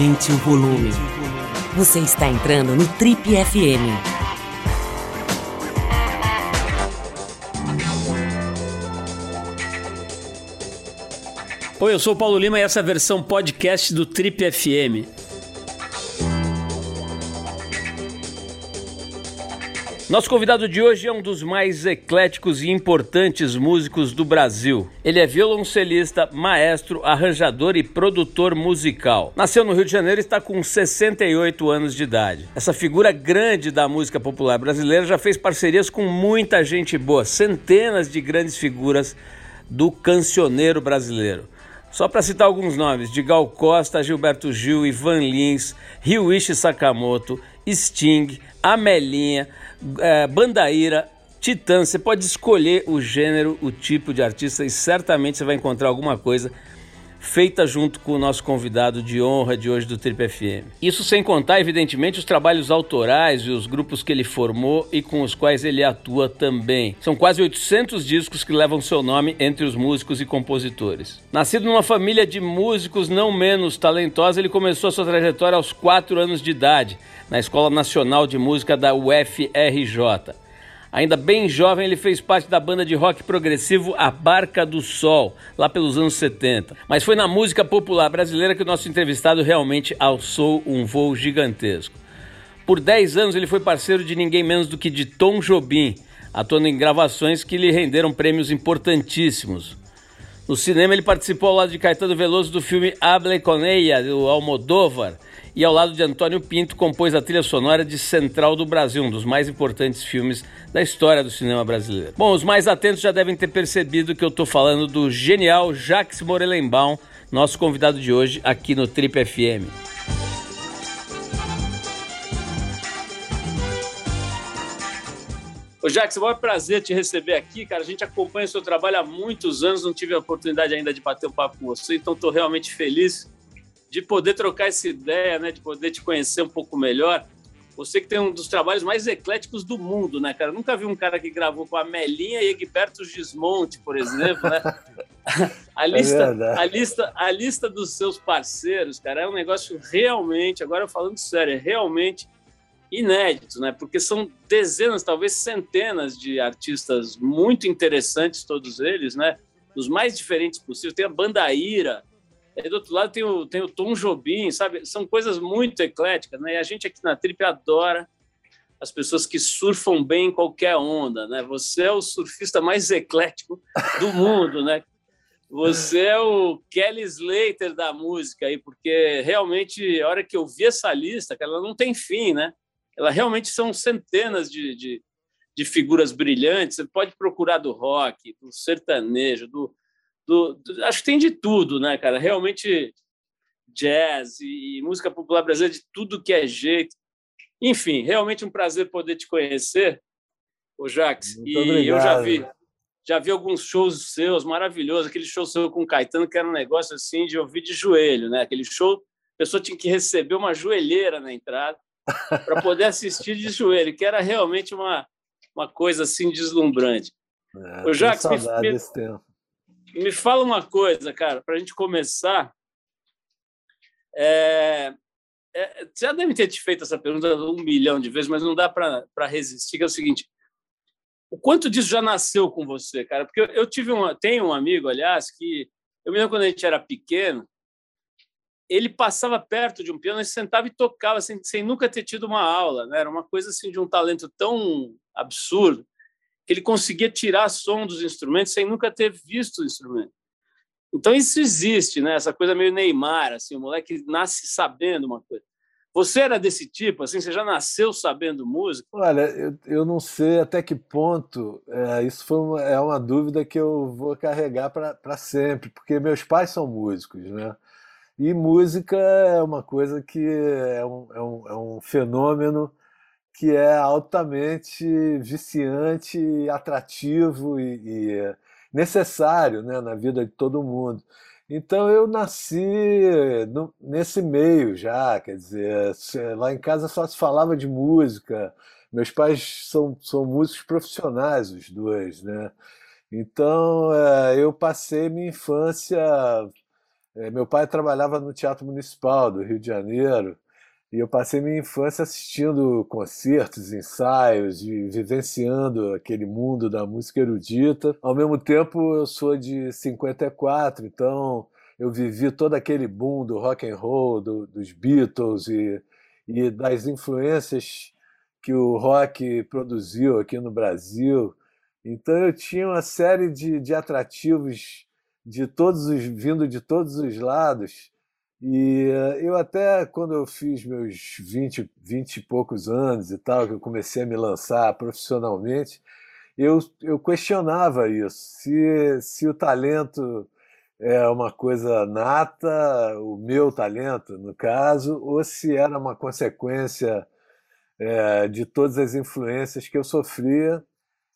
Aumente o volume. Você está entrando no Trip FM. Oi, eu sou o Paulo Lima e essa é a versão podcast do Trip FM. Nosso convidado de hoje é um dos mais ecléticos e importantes músicos do Brasil. Ele é violoncelista, maestro, arranjador e produtor musical. Nasceu no Rio de Janeiro e está com 68 anos de idade. Essa figura grande da música popular brasileira já fez parcerias com muita gente boa, centenas de grandes figuras do cancioneiro brasileiro. Só para citar alguns nomes: de Gal Costa, Gilberto Gil, Ivan Lins, Ryuichi Sakamoto, Sting, Amelinha, é, Bandaíra, Titã. Você pode escolher o gênero, o tipo de artista e certamente você vai encontrar alguma coisa feita junto com o nosso convidado de honra de hoje do Trip FM. Isso sem contar, evidentemente, os trabalhos autorais e os grupos que ele formou e com os quais ele atua também. São quase 800 discos que levam seu nome entre os músicos e compositores. Nascido numa família de músicos não menos talentosa, ele começou sua trajetória aos 4 anos de idade na Escola Nacional de Música da UFRJ. Ainda bem jovem, ele fez parte da banda de rock progressivo A Barca do Sol, lá pelos anos 70. Mas foi na música popular brasileira que o nosso entrevistado realmente alçou um voo gigantesco. Por 10 anos ele foi parceiro de ninguém menos do que de Tom Jobim, atuando em gravações que lhe renderam prêmios importantíssimos. No cinema ele participou ao lado de Caetano Veloso do filme Hable con ella, do Almodóvar, e ao lado de Antônio Pinto compôs a trilha sonora de Central do Brasil, um dos mais importantes filmes da história do cinema brasileiro. Bom, os mais atentos já devem ter percebido que eu estou falando do genial Jacques Morelenbaum, nosso convidado de hoje aqui no Trip FM. Ô Jacques, é um prazer te receber aqui, cara. A gente acompanha o seu trabalho há muitos anos, não tive a oportunidade ainda de bater um papo com você, então estou realmente feliz de poder trocar essa ideia, né, de poder te conhecer um pouco melhor. Você que tem um dos trabalhos mais ecléticos do mundo, né, cara? Eu nunca vi um cara que gravou com a Melinha e Egberto Gismonte, por exemplo, né? a, é lista, é a, lista, a lista dos seus parceiros, cara, é um negócio realmente, agora falando sério, é realmente inédito, né? Porque são dezenas, talvez centenas de artistas muito interessantes, todos eles, né? Dos mais diferentes possíveis. Tem a Bandaíra, e do outro lado tem o, tem o Tom Jobim, sabe? São coisas muito ecléticas, né? E a gente aqui na Trip adora as pessoas que surfam bem em qualquer onda, né? Você é o surfista mais eclético do mundo, né? Você é o Kelly Slater da música aí, porque realmente, a hora que eu vi essa lista, ela não tem fim, né? Ela realmente são centenas de, de, de figuras brilhantes. Você pode procurar do rock, do sertanejo, do, do, do, acho que tem de tudo, né, cara? Realmente jazz e, e música popular brasileira de tudo que é jeito. Enfim, realmente um prazer poder te conhecer, o Jax. Muito e obrigado. eu já vi já vi alguns shows seus maravilhosos, aquele show seu com o Caetano que era um negócio assim de ouvir de joelho, né? Aquele show, a pessoa tinha que receber uma joelheira na entrada para poder assistir de joelho, que era realmente uma uma coisa assim deslumbrante. É, o Jax, me, me, me fala uma coisa, cara, para a gente começar. É, é, você já deve ter te feito essa pergunta um milhão de vezes, mas não dá para resistir, que é o seguinte. O quanto disso já nasceu com você, cara? Porque eu, tive uma, tenho um amigo, aliás, que eu me lembro quando a gente era pequeno, ele passava perto de um piano e sentava e tocava sem, sem nunca ter tido uma aula, né? Era uma coisa assim de um talento tão absurdo ele conseguia tirar som dos instrumentos sem nunca ter visto o instrumento. Então isso existe, né? Essa coisa meio Neymar, assim, o moleque nasce sabendo uma coisa. Você era desse tipo, assim, você já nasceu sabendo música? Olha, eu, eu não sei até que ponto, é, isso foi uma, é uma dúvida que eu vou carregar para sempre, porque meus pais são músicos, né? E música é uma coisa que é um, é um, é um fenômeno que é altamente viciante, atrativo e, e necessário né, na vida de todo mundo. Então eu nasci no, nesse meio já, quer dizer, lá em casa só se falava de música. Meus pais são, são músicos profissionais, os dois, né? Então é, eu passei minha infância É, meu pai trabalhava no Teatro Municipal do Rio de Janeiro e eu passei minha infância assistindo concertos, ensaios e vivenciando aquele mundo da música erudita. Ao mesmo tempo, eu sou de 54, então eu vivi todo aquele boom do rock and roll, do, dos Beatles e, e das influências que o rock produziu aqui no Brasil. Então eu tinha uma série de, de atrativos de todos os vindo de todos os lados e eh, eu até, quando eu fiz meus 20, 20 e poucos anos e tal, que eu comecei a me lançar profissionalmente, eu, eu questionava isso, se, se o talento é uma coisa nata, o meu talento, no caso, ou se era uma consequência é, de todas as influências que eu sofria.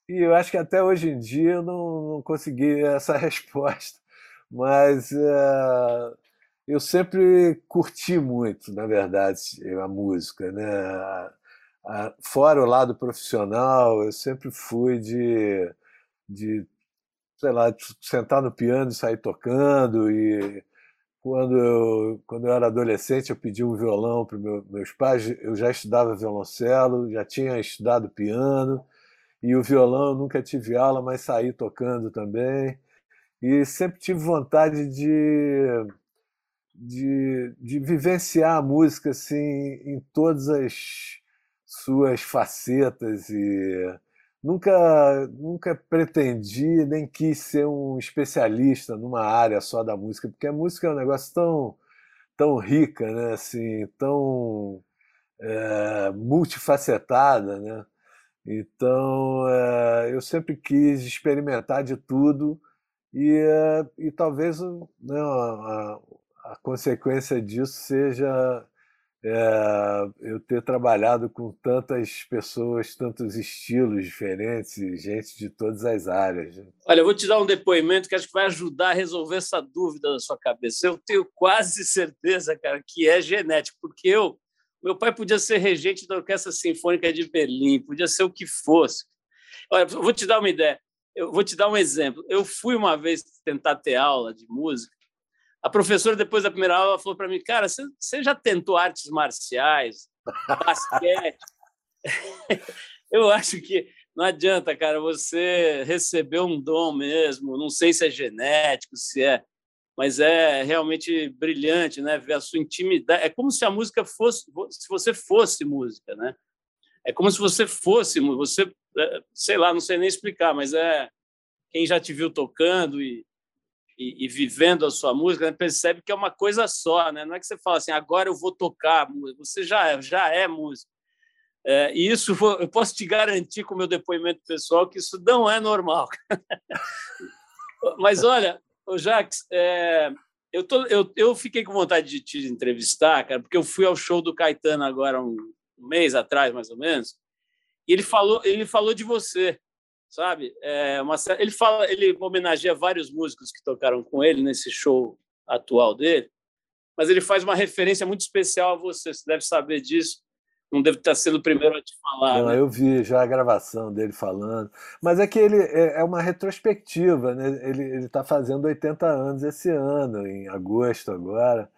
E eu acho que até hoje em dia eu não, não consegui essa resposta. Mas é, eu sempre curti muito, na verdade, a música, né? fora o lado profissional, eu sempre fui de, de sei lá, sentar no piano e sair tocando. E quando eu, quando eu era adolescente, eu pedi um violão para meu, meus pais. Eu já estudava violoncelo, já tinha estudado piano. E o violão eu nunca tive aula, mas saí tocando também. E sempre tive vontade de de, de vivenciar a música assim, em todas as suas facetas e nunca nunca pretendi nem quis ser um especialista numa área só da música porque a música é um negócio tão tão rica né assim tão é, multifacetada né. Então é, eu sempre quis experimentar de tudo e, é, e talvez né, a, a consequência disso seja é, eu ter trabalhado com tantas pessoas, tantos estilos diferentes gente de todas as áreas. Né? Olha, eu vou te dar um depoimento que acho que vai ajudar a resolver essa dúvida da sua cabeça. Eu tenho quase certeza, cara, que é genético, porque eu, meu pai podia ser regente da Orquestra Sinfônica de Berlim, podia ser o que fosse. Olha, eu vou te dar uma ideia. Eu vou te dar um exemplo. Eu fui uma vez tentar ter aula de música a professora, depois da primeira aula, falou para mim: Cara, você já tentou artes marciais, basquete? Eu acho que não adianta, cara, você recebeu um dom mesmo. Não sei se é genético, se é, mas é realmente brilhante, né? Ver a sua intimidade. É como se a música fosse, se você fosse música, né? É como se você fosse, você, é, sei lá, não sei nem explicar, mas é quem já te viu tocando e e, e, vivendo a sua música, né, percebe que é uma coisa só, né? Não é que você fala assim, agora eu vou tocar, você já é, já é músico. É, e isso eu posso te garantir com o meu depoimento pessoal que isso não é normal. Mas olha, Jax, é, eu, tô, eu, eu fiquei com vontade de te entrevistar, cara, porque eu fui ao show do Caetano agora um, um mês atrás, mais ou menos, e ele falou, ele falou de você sabe? É uma, ele fala, ele homenageia vários músicos que tocaram com ele nesse show atual dele, mas ele faz uma referência muito especial a você. Você deve saber disso. Não deve estar sendo o primeiro a te falar. Não, né? eu vi já a gravação dele falando. Mas é que ele é, é uma retrospectiva, né? Ele está fazendo 80 anos esse ano, em agosto agora.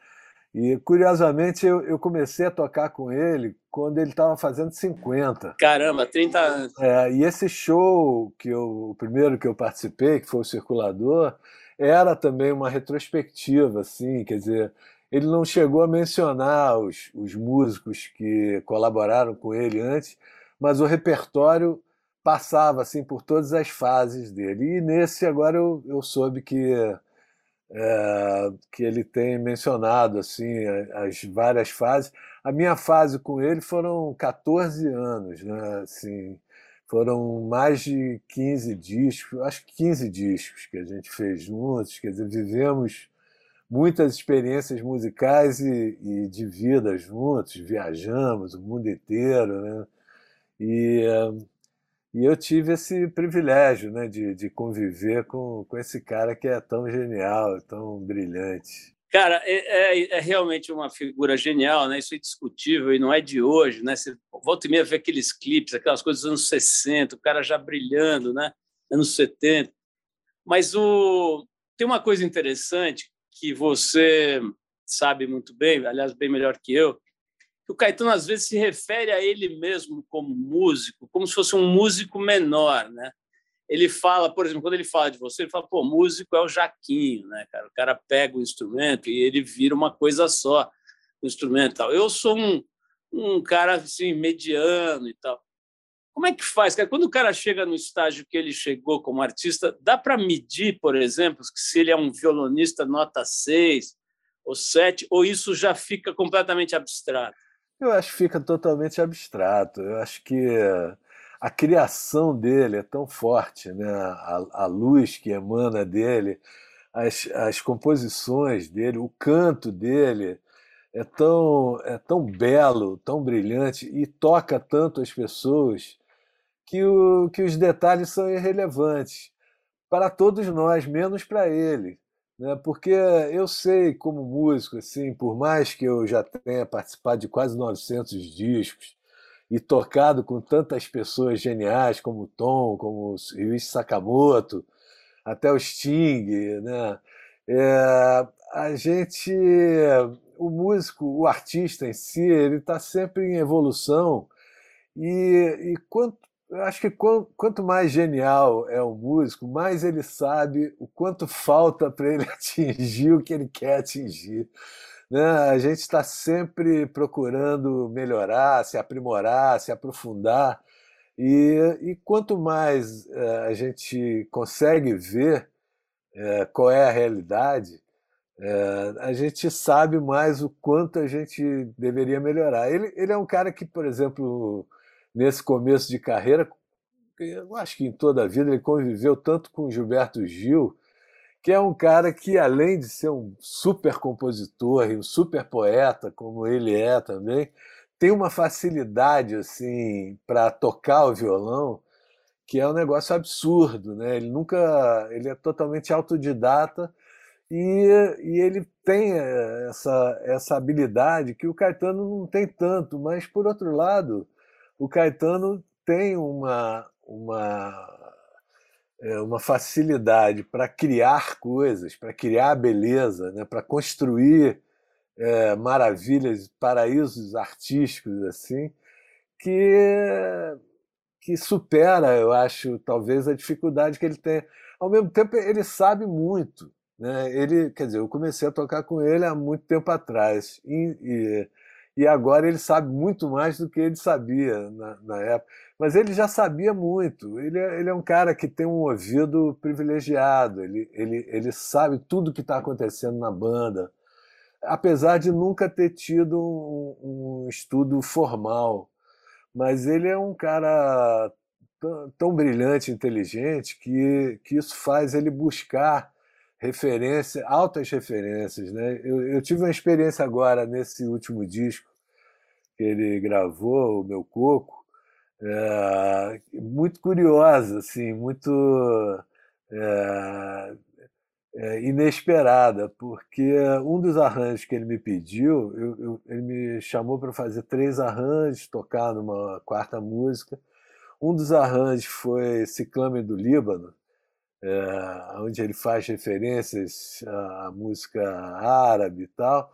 E, curiosamente, eu, eu comecei a tocar com ele quando ele estava fazendo 50. Caramba, 30 anos. É, e esse show, que eu, o primeiro que eu participei, que foi o Circulador, era também uma retrospectiva, assim, quer dizer, ele não chegou a mencionar os, os músicos que colaboraram com ele antes, mas o repertório passava assim por todas as fases dele. E nesse agora eu, eu soube que é, que ele tem mencionado assim as várias fases. A minha fase com ele foram 14 anos, né? Assim, foram mais de 15 discos, acho que 15 discos que a gente fez juntos, quer dizer, vivemos muitas experiências musicais e, e de vida juntos, viajamos o mundo inteiro, né? E e eu tive esse privilégio né, de, de conviver com, com esse cara que é tão genial, tão brilhante. Cara, é, é, é, realmente uma figura genial, né? Isso é indiscutível e não é de hoje, né? Você volta e meia ver aqueles clipes, aquelas coisas dos anos 60, o cara já brilhando, né? Anos 70. Mas o... tem uma coisa interessante que você sabe muito bem, aliás, bem melhor que eu, que o Caetano às vezes se refere a ele mesmo como músico, como se fosse um músico menor, né? Ele fala, por exemplo, quando ele fala de você, ele fala, pô, músico é o Jaquinho, né, cara? O cara pega o instrumento e ele vira uma coisa só, o instrumento tal. Eu sou um, um cara assim mediano e tal. Como é que faz, cara? Quando o cara chega no estágio que ele chegou como artista, dá para medir, por exemplo, se ele é um violonista nota 6 ou 7, ou isso já fica completamente abstrato? Eu acho que fica totalmente abstrato. Eu acho que a criação dele é tão forte, né? a, a luz que emana dele, as, as composições dele, o canto dele é tão, é tão belo, tão brilhante e toca tanto as pessoas que, o, que os detalhes são irrelevantes para todos nós, menos para ele né? Porque eu sei, como músico, assim, por mais que eu já tenha participado de quase 900 discos e tocado com tantas pessoas geniais como Tom, como o Ryuichi Sakamoto, até o Sting, né? É, a gente, o músico, o artista em si, ele está sempre em evolução e, e quanto eu acho que quanto mais genial é o músico, mais ele sabe o quanto falta para ele atingir o que ele quer atingir. Né? A gente está sempre procurando melhorar, se aprimorar, se aprofundar. E, e quanto mais é, a gente consegue ver é, qual é a realidade, é, a gente sabe mais o quanto a gente deveria melhorar. Ele, ele é um cara que, por exemplo, nesse começo de carreira, eu acho que em toda a vida ele conviveu tanto com Gilberto Gil, que é um cara que, além de ser um super compositor e um super poeta, como ele é também, tem uma facilidade assim para tocar o violão que é um negócio absurdo, né? Ele nunca, ele é totalmente autodidata e, e ele tem eh, essa essa habilidade que o Caetano não tem tanto, mas por outro lado, o Caetano tem uma, uma, é, uma facilidade para criar coisas, para criar beleza, né? para construir é, maravilhas, paraísos artísticos assim, que, que supera, eu acho, talvez a dificuldade que ele tem. Ao mesmo tempo, ele sabe muito. Né? Ele, quer dizer, eu comecei a tocar com ele há muito tempo atrás. E, e e agora ele sabe muito mais do que ele sabia na, na época. Mas ele já sabia muito. Ele é, ele é um cara que tem um ouvido privilegiado, ele, ele, ele sabe tudo o que está acontecendo na banda, apesar de nunca ter tido um, um estudo formal. Mas ele é um cara tão, brilhante, inteligente, que, que isso faz ele buscar referência, altas referências. Né? Eu, eu, tive uma experiência agora nesse último disco que ele gravou, o Meu Coco, é, muito curiosa, assim, muito é, é, inesperada, porque um dos arranjos que ele me pediu, eu, eu, ele me chamou para fazer três arranjos, tocar numa quarta música. Um dos arranjos foi Ciclame do Líbano, é, onde ele faz referências à música árabe e tal,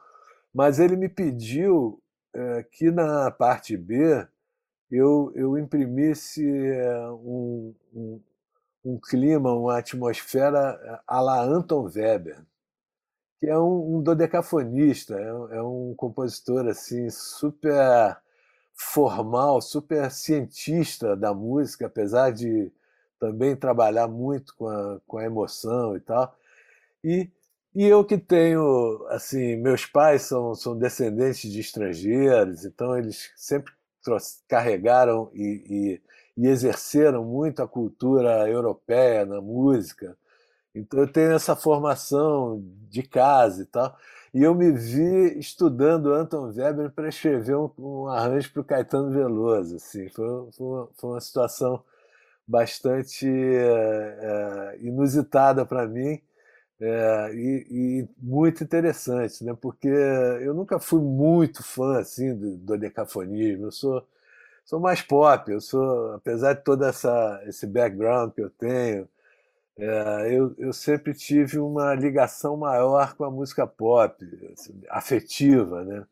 mas ele me pediu é, que na parte B eu, eu imprimisse é, um, um, um clima, uma atmosfera à la Anton Weber, que é um, um dodecafonista, é, é, um compositor assim super formal, super cientista da música, apesar de também trabalhar muito com a, com a emoção e tal. E, e eu que tenho, assim, meus pais são, são descendentes de estrangeiros, então eles sempre carregaram e, e, e exerceram muito a cultura europeia na música. Então eu tenho essa formação de casa e tal. E eu me vi estudando Anton Weber para escrever um, um arranjo para o Caetano Veloso. Assim. Foi, foi, uma, foi uma situação bastante é, inusitada para mim é, e, e, muito interessante, né? porque eu nunca fui muito fã assim, do, do decafonismo, eu sou, sou mais pop, eu sou, apesar de todo essa, esse background que eu tenho, É, eu, eu sempre tive uma ligação maior com a música pop, assim, afetiva, né?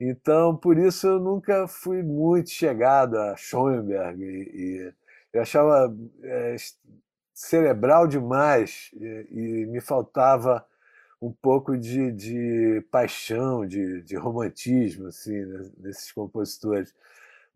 Então, por isso eu nunca fui muito chegado a Schoenberg e eu achava é, cerebral demais e, e, me faltava um pouco de, de paixão, de, de romantismo assim né, nesses compositores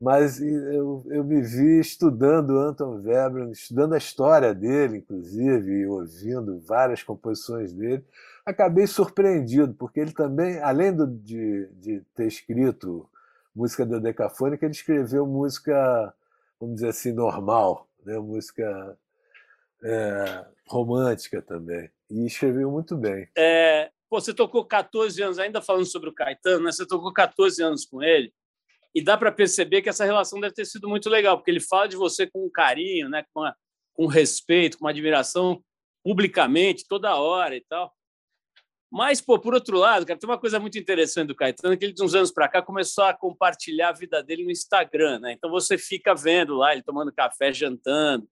mas eu, eu me vi estudando Anton Webern, estudando a história dele, inclusive, e ouvindo várias composições dele. Acabei surpreendido, porque ele também, além do, de, de ter escrito música da Decafônica, ele escreveu música, vamos dizer assim, normal, né? música é, romântica também. E escreveu muito bem. É, pô, você tocou 14 anos, ainda falando sobre o Caetano, né? você tocou 14 anos com ele. E dá para perceber que essa relação deve ter sido muito legal, porque ele fala de você com carinho, né, com, a, com respeito, com admiração, publicamente, toda hora e tal. Mas, pô, por outro lado, cara, tem uma coisa muito interessante do Caetano, que ele, de uns anos para cá, começou a compartilhar a vida dele no Instagram, né? Então você fica vendo lá, ele tomando café, jantando,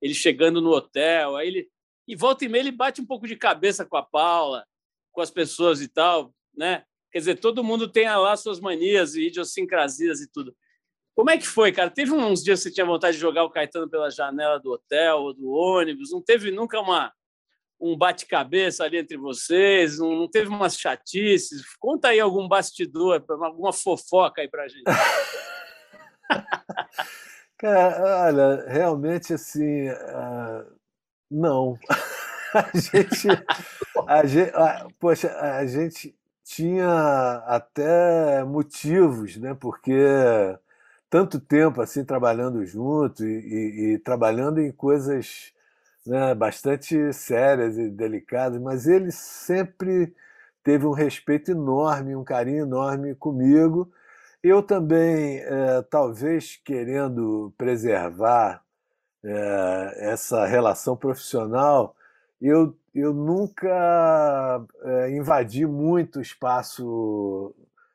ele chegando no hotel, aí ele... E volta e meia ele bate um pouco de cabeça com a Paula, com as pessoas e tal, né? Quer dizer, todo mundo tem lá suas manias e idiosincrasias e tudo. Como é que foi, cara? Teve uns dias que você tinha vontade de jogar o Caetano pela janela do hotel ou do ônibus? Não teve nunca uma, um bate-cabeça ali entre vocês? Não, não, teve umas chatices? Conta aí algum bastidor, alguma fofoca aí pra gente. cara, olha, realmente assim, uh, não. a gente, a gente, poxa, a gente tinha até motivos, né? Porque tanto tempo assim trabalhando junto e, e, e trabalhando em coisas né, bastante sérias e delicadas, mas ele sempre teve um respeito enorme, um carinho enorme comigo. Eu também, é, talvez querendo preservar é, essa relação profissional, eu eu nunca é, invadi muito o espaço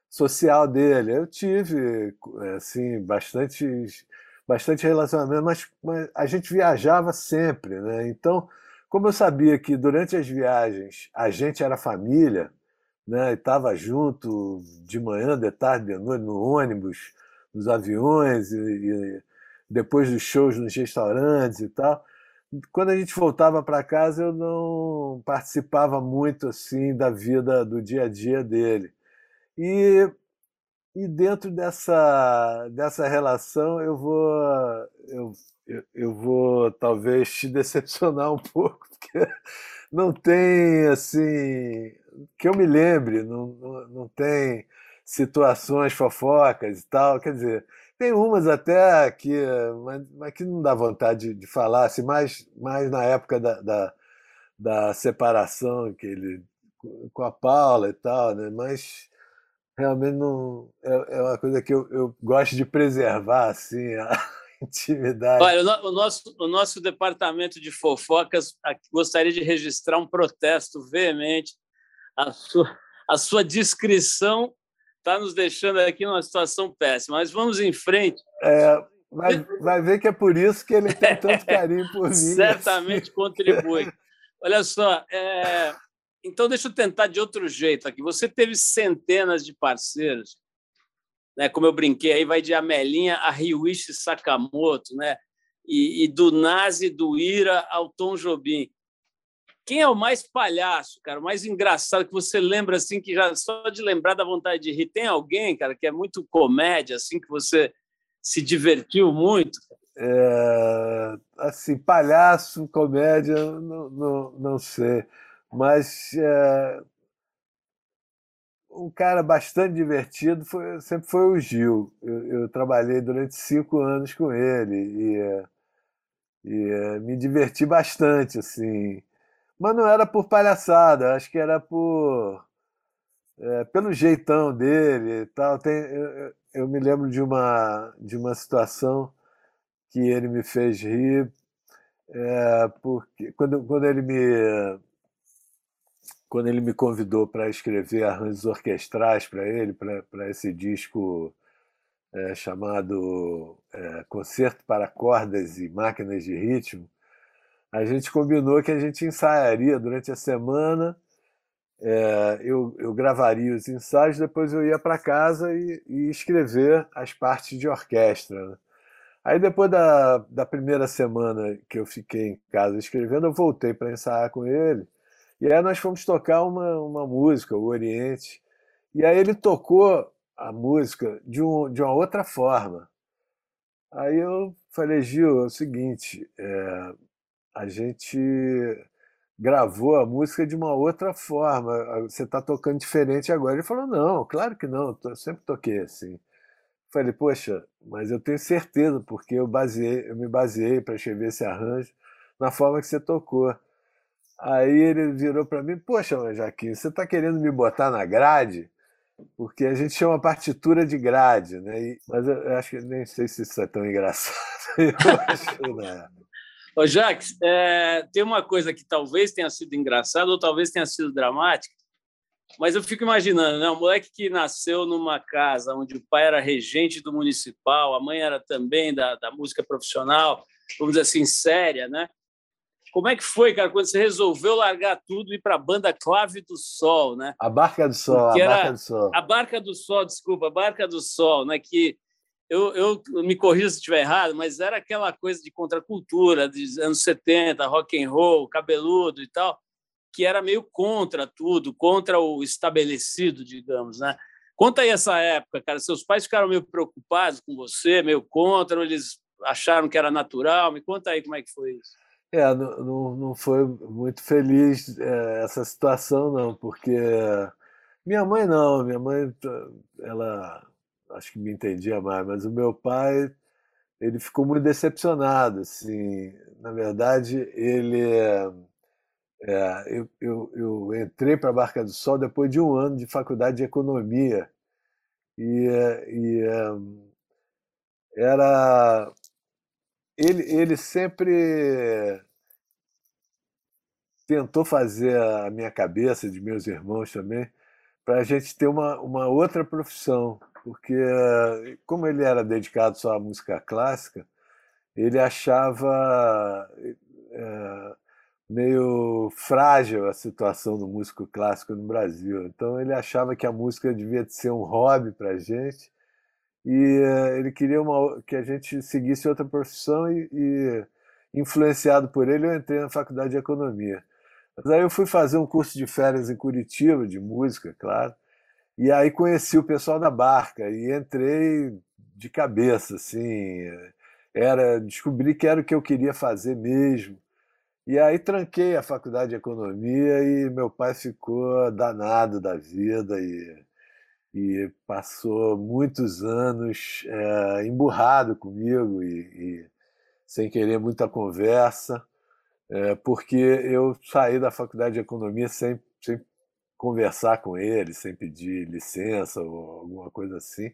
social dele. Eu tive assim bastante bastante relacionamento, mas, mas, a gente viajava sempre, né? Então, como eu sabia que durante as viagens a gente era família, né? Estava junto de manhã, de tarde, de noite, no ônibus, nos aviões e, e depois dos shows nos restaurantes e tal quando a gente voltava para casa, eu não participava muito assim da vida do dia a dia dele. E, e dentro dessa, dessa relação, eu vou, eu, eu, vou talvez te decepcionar um pouco, porque não tem assim que eu me lembre, não, não, não tem situações fofocas e tal. Quer dizer, tem umas até que, mas, mas que não dá vontade de, de falar, assim, mais, mais na época da, da, da, separação que ele com a Paula e tal, né? Mas realmente não é, é uma coisa que eu, eu gosto de preservar assim a intimidade. Olha, o, nosso o nosso departamento de fofocas gostaria de registrar um protesto veemente a sua a sua descrição está nos deixando aqui numa situação péssima. Mas vamos em frente. É, vai, vai ver que é por isso que ele tem tanto carinho por mim. Certamente contribui. Olha só, é... então deixa eu tentar de outro jeito aqui. Você teve centenas de parceiros, né? Como eu brinquei, aí vai de Amelinha a Ryuichi Sakamoto, né? E, e do Nazi, do Ira ao Tom Jobim. Quem é o mais palhaço, cara? O mais engraçado que você lembra assim que já só de lembrar da vontade de rir? Tem alguém, cara, que é muito comédia assim que você se divertiu muito? É, assim, palhaço, comédia, não, não, não sei, mas é, um cara bastante divertido foi, sempre foi o Gil. Eu, eu trabalhei durante cinco anos com ele e, e é, me diverti bastante, assim. Mas não era por palhaçada, acho que era por. É, pelo jeitão dele e tal. Tem, eu, eu, me lembro de uma, de uma situação que ele me fez rir, é, porque quando, quando ele me quando ele me convidou para escrever arranjos orquestrais para ele, para esse disco é, chamado é, Concerto para Cordas e Máquinas de Ritmo, a gente combinou que a gente ensaiaria durante a semana. É, eu, eu gravaria os ensaios, depois eu ia para casa e, e, escrever as partes de orquestra. Né? Aí depois da, da primeira semana que eu fiquei em casa escrevendo, eu voltei para ensaiar com ele. E aí nós fomos tocar uma, uma música, o Oriente. E aí ele tocou a música de, um, de uma outra forma. Aí eu falei, Gil, é o seguinte, é, a gente gravou a música de uma outra forma, você está tocando diferente agora. Ele falou, não, claro que não, eu sempre toquei assim. Falei, poxa, mas eu tenho certeza, porque eu, baseei, eu me baseei para escrever esse arranjo na forma que você tocou. Aí ele virou para mim, poxa, Jaquim, você está querendo me botar na grade? Porque a gente chama partitura de grade, né? E, mas eu, eu acho que nem sei se isso é tão engraçado. Eu né? Ô, Jaques, é, tem uma coisa que talvez tenha sido engraçada ou talvez tenha sido dramática, mas eu fico imaginando, né? Um moleque que nasceu numa casa onde o pai era regente do municipal, a mãe era também da, da música profissional, vamos dizer assim, séria, né? Como é que foi, cara, quando você resolveu largar tudo e ir para a banda Clave do Sol, né? A Barca do Sol, Porque a Barca do Sol. A Barca do Sol, desculpa, a Barca do Sol, né? Que eu, eu me corrijo se estiver errado, mas era aquela coisa de contracultura dos anos 70, rock and roll, cabeludo e tal que era meio contra tudo, contra o estabelecido, digamos, né? Conta aí essa época, cara. Seus pais ficaram meio preocupados com você, meio contra, ou eles acharam que era natural? Me conta aí como é que foi isso. É, não, não foi muito feliz é, essa situação, não, porque minha mãe não, minha mãe, ela acho que me entendia mais, mas o meu pai, ele ficou muito decepcionado, assim, na verdade, ele é, eu, eu, eu, entrei para a Barca do Sol depois de um ano de faculdade de economia. E, e era ele, ele sempre tentou fazer a minha cabeça de meus irmãos também para a gente ter uma, uma outra profissão porque como ele era dedicado só à música clássica ele achava é, meio frágil a situação do músico clássico no Brasil. Então ele achava que a música devia ser um hobby para a gente e uh, ele queria uma, que a gente seguisse outra profissão e, e, influenciado por ele eu entrei na faculdade de economia. Mas aí eu fui fazer um curso de férias em Curitiba de música, claro. E aí conheci o pessoal da Barca e entrei de cabeça, assim, era descobri que era o que eu queria fazer mesmo. E aí tranquei a faculdade de economia e meu pai ficou danado da vida e, e passou muitos anos é, emburrado comigo e, e, sem querer muita conversa, é, porque eu saí da faculdade de economia sem, sem conversar com ele, sem pedir licença ou alguma coisa assim.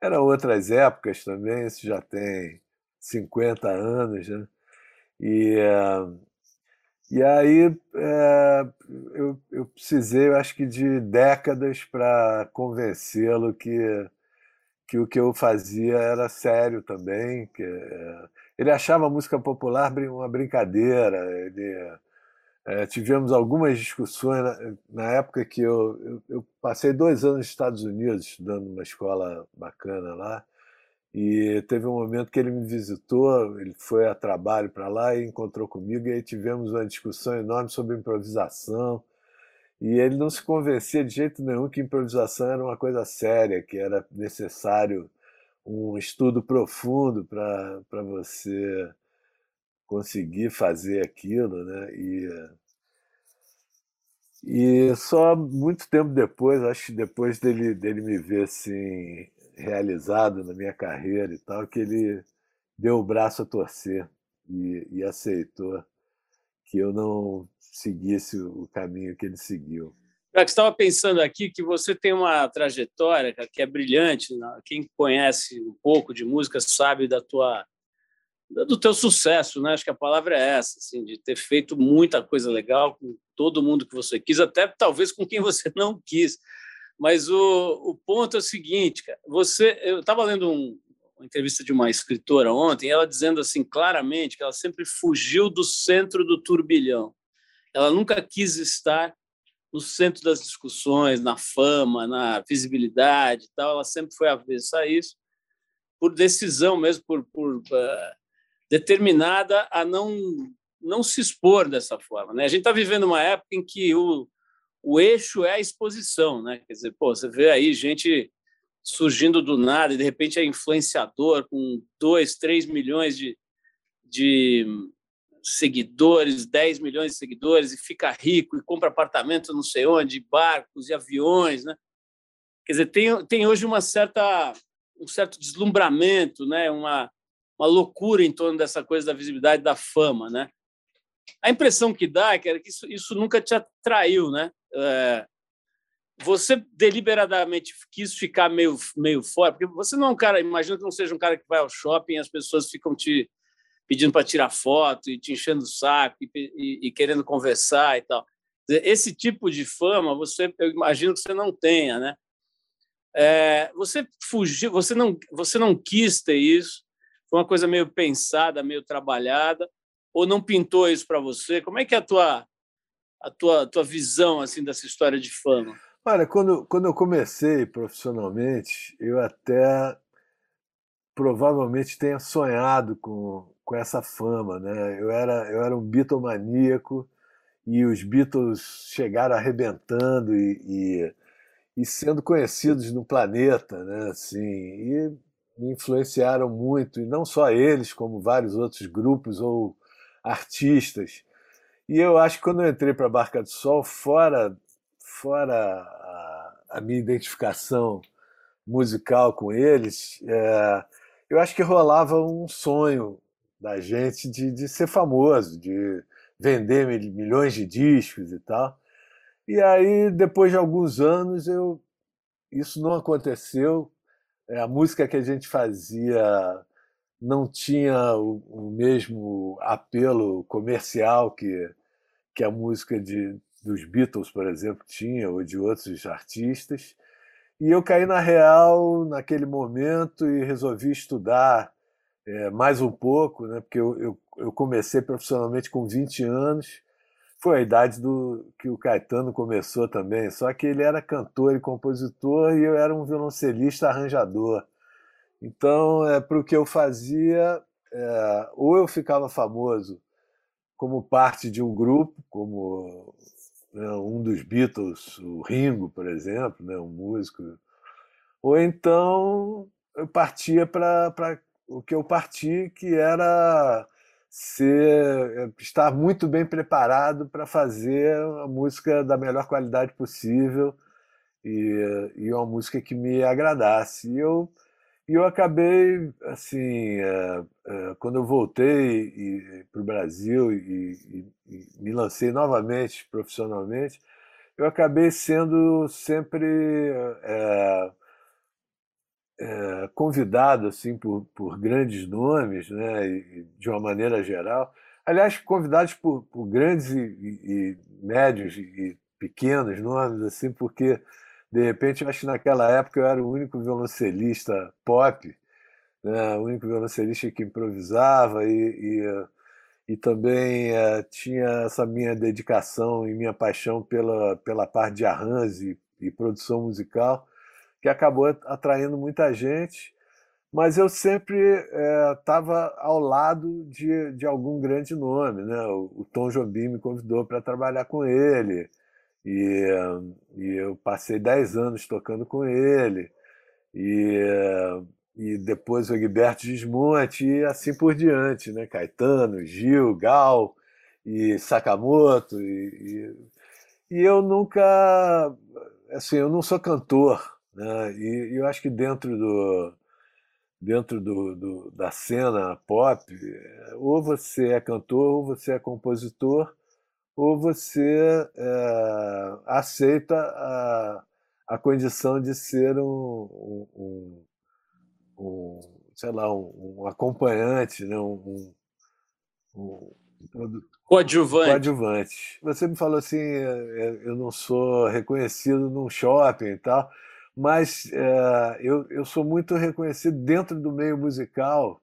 Eram outras épocas também, isso já tem 50 anos, né? E, e aí é, eu, eu precisei, eu acho que de décadas para convencê-lo que, que o que eu fazia era sério também. Que, é, ele achava a música popular uma brincadeira. Ele, é, tivemos algumas discussões na, na época que eu, eu, eu, passei dois anos nos Estados Unidos estudando numa escola bacana lá. E teve um momento que ele me visitou, ele foi a trabalho para lá e encontrou comigo, e aí tivemos uma discussão enorme sobre improvisação. E ele não se convencia de jeito nenhum que improvisação era uma coisa séria, que era necessário um estudo profundo para você conseguir fazer aquilo, né? E, e só muito tempo depois, acho que depois dele, dele me ver assim, realizado na minha carreira e tal, que ele deu o braço a torcer e, e aceitou que eu não seguisse o caminho que ele seguiu. Eu estava pensando aqui que você tem uma trajetória que é brilhante. Né? Quem conhece um pouco de música sabe da tua do teu sucesso, né? Acho que a palavra é essa, assim, de ter feito muita coisa legal com todo mundo que você quis, até talvez com quem você não quis. Mas o, o ponto é o seguinte, cara, você, eu estava lendo um, uma entrevista de uma escritora ontem, ela dizendo assim claramente que ela sempre fugiu do centro do turbilhão. Ela nunca quis estar no centro das discussões, na fama, na visibilidade tal. Ela sempre foi avessa a isso, por decisão mesmo, por, por uh, determinada a não não se expor dessa forma. Né? A gente está vivendo uma época em que o, o eixo é a exposição. Né? Quer dizer, pô, você vê aí gente surgindo do nada e de repente é influenciador com 2, 3 milhões de, de seguidores, 10 milhões de seguidores e fica rico e compra apartamento não sei onde, barcos e aviões, né? Quer dizer, tem, tem hoje uma certa um certo deslumbramento, né? Uma uma loucura em torno dessa coisa da visibilidade da fama, né? A impressão que dá é que isso, isso nunca te atraiu, né? É, você deliberadamente quis ficar meio, meio fora, porque você não é um cara, imagina que não seja um cara que vai ao shopping e as pessoas ficam te pedindo para tirar foto e te enchendo o saco e, e, e, querendo conversar e tal. Esse tipo de fama, você, eu imagino que você não tenha, né? É, você fugiu, você não, você não quis ter isso, foi uma coisa meio pensada, meio trabalhada, ou não pintou isso para você? Como é que é a tua a tua, tua visão assim dessa história de fama? Olha, quando, quando eu comecei profissionalmente, eu até provavelmente tenha sonhado com, com essa fama, né? Eu era, eu era um Beatlemaníaco e os Beatles chegaram arrebentando e, e, e, sendo conhecidos no planeta, né? Assim, e me influenciaram muito, e não só eles, como vários outros grupos ou artistas. E eu acho que quando eu entrei para a Barca do Sol, fora, fora a, a minha identificação musical com eles, é, eu acho que rolava um sonho da gente de, de ser famoso, de vender milhões de discos e tal. E aí, depois de alguns anos, eu isso não aconteceu. É, a música que a gente fazia não tinha o, o mesmo apelo comercial que, que a música de, dos Beatles, por exemplo, tinha, ou de outros artistas. E eu caí na real naquele momento e resolvi estudar é, mais um pouco, né, porque eu, eu, eu, comecei profissionalmente com 20 anos. Foi a idade do que o Caetano começou também, só que ele era cantor e compositor e eu era um violoncelista arranjador. Então, é, para o que eu fazia, é, ou eu ficava famoso como parte de um grupo, como né, um dos Beatles, o Ringo, por exemplo, né, um músico, ou então eu partia para o que eu parti, que era ser, é, estar muito bem preparado para fazer a música da melhor qualidade possível e, e uma música que me agradasse. E eu e eu acabei, assim, é, é, quando eu voltei para o Brasil e, e, e, me lancei novamente profissionalmente, eu acabei sendo sempre é, é, convidado assim por, por, grandes nomes, né, e, de uma maneira geral. Aliás, convidados por, por grandes e, médios e pequenos nomes, assim, porque de repente, eu acho que naquela época eu era o único violoncelista pop, né? o único violoncelista que improvisava e, e, e também é, tinha essa minha dedicação e minha paixão pela, pela parte de arranjo e, e produção musical, que acabou atraindo muita gente mas eu sempre estava é, ao lado de, de algum grande nome. Né? O, o Tom Jobim me convidou para trabalhar com ele. E, e eu passei 10 anos tocando com ele. E, e depois o Egberto Gismonte e assim por diante, né? Caetano, Gil, Gal e Sakamoto. E, e, e eu nunca. Assim, eu não sou cantor, né? E, e eu acho que dentro do dentro do, do, da cena pop, ou você é cantor ou você é compositor, ou você é, aceita a, a condição de ser um, um, um sei lá, um, um acompanhante, né? um, um, coadjuvante. coadjuvante. Você me falou assim, é, é, eu não sou reconhecido num shopping e tal, mas é, eu, eu sou muito reconhecido dentro do meio musical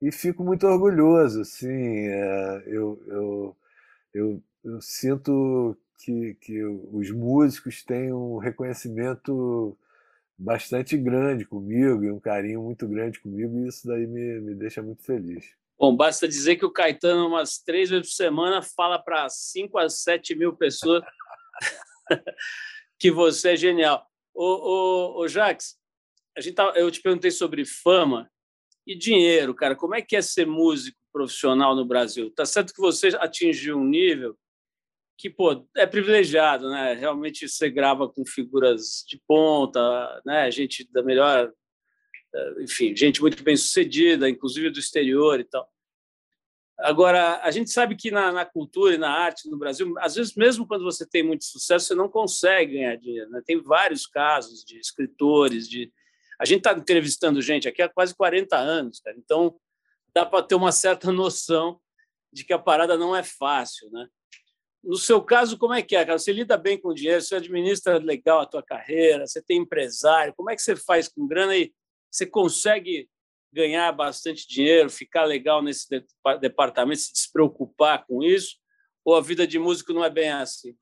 e fico muito orgulhoso. Assim, é, eu, eu, eu, eu, sinto que, que os músicos têm um reconhecimento bastante grande comigo e um carinho muito grande comigo, e isso daí me, me deixa muito feliz. Bom, basta dizer que o Caetano, umas três vezes por semana, fala para 5 a 7 mil pessoas que você é genial. Ô, ô, ô Jax, a gente tá, eu te perguntei sobre fama e dinheiro, cara. Como é que é ser músico profissional no Brasil? Tá certo que você atingiu um nível que pô, é privilegiado, né? Realmente você grava com figuras de ponta, né? Gente da melhor, eh, enfim, gente muito bem sucedida, inclusive do exterior e tal. Agora, a gente sabe que na, na, cultura e na arte no Brasil, às vezes, mesmo quando você tem muito sucesso, você não consegue ganhar dinheiro. Né? Tem vários casos de escritores. de A gente está entrevistando gente aqui há quase 40 anos, cara. então dá para ter uma certa noção de que a parada não é fácil. Né? No seu caso, como é que é? Você lida bem com o dinheiro, você administra legal a tua carreira, você tem empresário, como é que você faz com grana e você consegue ganhar bastante dinheiro, ficar legal nesse departamento, se despreocupar com isso? Ou a vida de músico não é bem assim?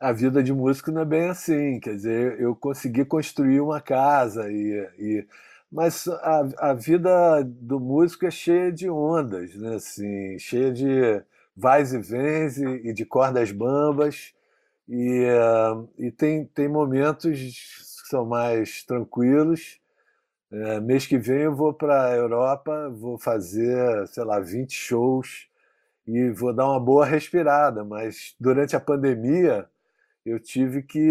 A vida de músico não é bem assim. Quer dizer, eu consegui construir uma casa e, e mas a, a vida do músico é cheia de ondas, né? Assim, cheia de vais e vens e, e de cordas bambas. E, uh, e tem, tem momentos que são mais tranquilos. É, mês que vem eu vou para a Europa, vou fazer, sei lá, 20 shows e vou dar uma boa respirada, mas durante a pandemia eu tive que,